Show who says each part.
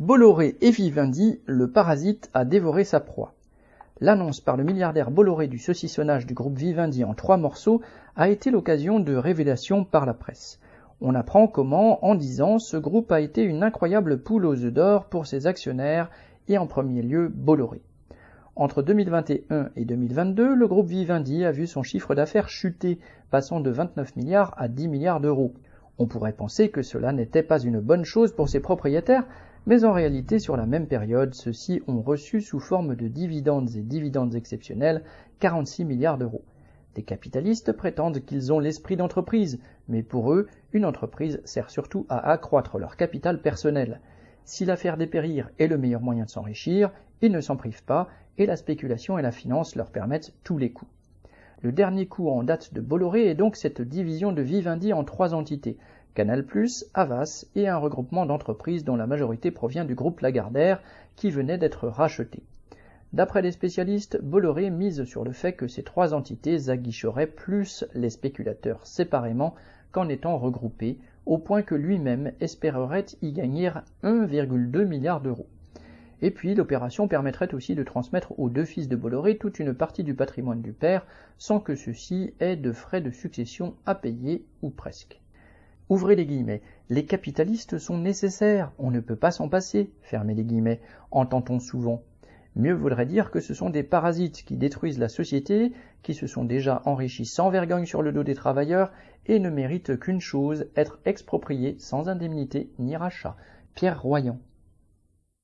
Speaker 1: Bolloré et Vivendi, le parasite a dévoré sa proie. L'annonce par le milliardaire Bolloré du saucissonnage du groupe Vivendi en trois morceaux a été l'occasion de révélations par la presse. On apprend comment, en dix ans, ce groupe a été une incroyable poule aux œufs d'or pour ses actionnaires et en premier lieu Bolloré. Entre 2021 et 2022, le groupe Vivendi a vu son chiffre d'affaires chuter, passant de 29 milliards à 10 milliards d'euros. On pourrait penser que cela n'était pas une bonne chose pour ses propriétaires, mais en réalité sur la même période, ceux-ci ont reçu sous forme de dividendes et dividendes exceptionnels 46 milliards d'euros. Des capitalistes prétendent qu'ils ont l'esprit d'entreprise, mais pour eux, une entreprise sert surtout à accroître leur capital personnel. Si l'affaire dépérir est le meilleur moyen de s'enrichir, ils ne s'en privent pas, et la spéculation et la finance leur permettent tous les coups. Le dernier coup en date de Bolloré est donc cette division de Vivendi en trois entités, Canal+, Havas et un regroupement d'entreprises dont la majorité provient du groupe Lagardère qui venait d'être racheté. D'après les spécialistes, Bolloré mise sur le fait que ces trois entités aguicheraient plus les spéculateurs séparément qu'en étant regroupés, au point que lui-même espérerait y gagner 1,2 milliard d'euros. Et puis l'opération permettrait aussi de transmettre aux deux fils de Bolloré toute une partie du patrimoine du père, sans que ceux-ci aient de frais de succession à payer, ou presque. Ouvrez les guillemets. Les capitalistes sont nécessaires, on ne peut pas s'en passer, fermez les guillemets, entend-on souvent. Mieux vaudrait dire que ce sont des parasites qui détruisent la société, qui se sont déjà enrichis sans vergogne sur le dos des travailleurs et ne méritent qu'une chose, être expropriés sans indemnité ni rachat. Pierre Royan.